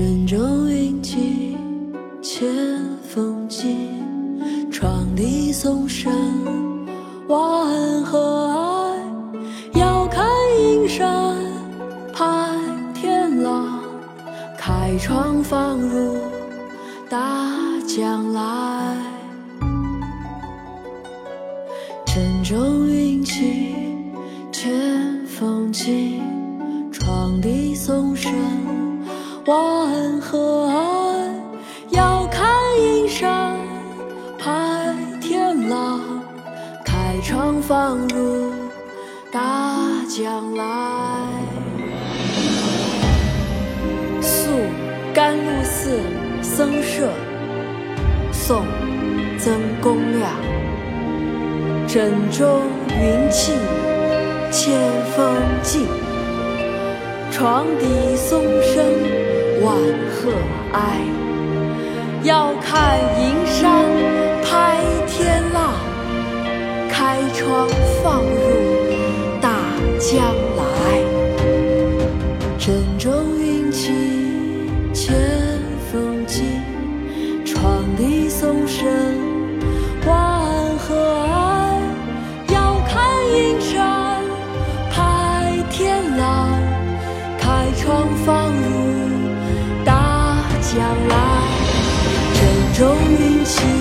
沉重云际千峰进窗低松声万和霭遥看银山盼天朗开窗放入大江来。沉重云际千峰进窗低松声晚和爱，遥看阴山排天狼，开窗放入大江来。宿甘露寺僧舍，宋·曾公亮。枕中云气，千风寂。床底松声万壑哀。遥看银山拍天浪，开窗放入大江来。枕中云气，千风寂。床底松声晚和哀。遥看银山拍天浪，开窗放终于。起。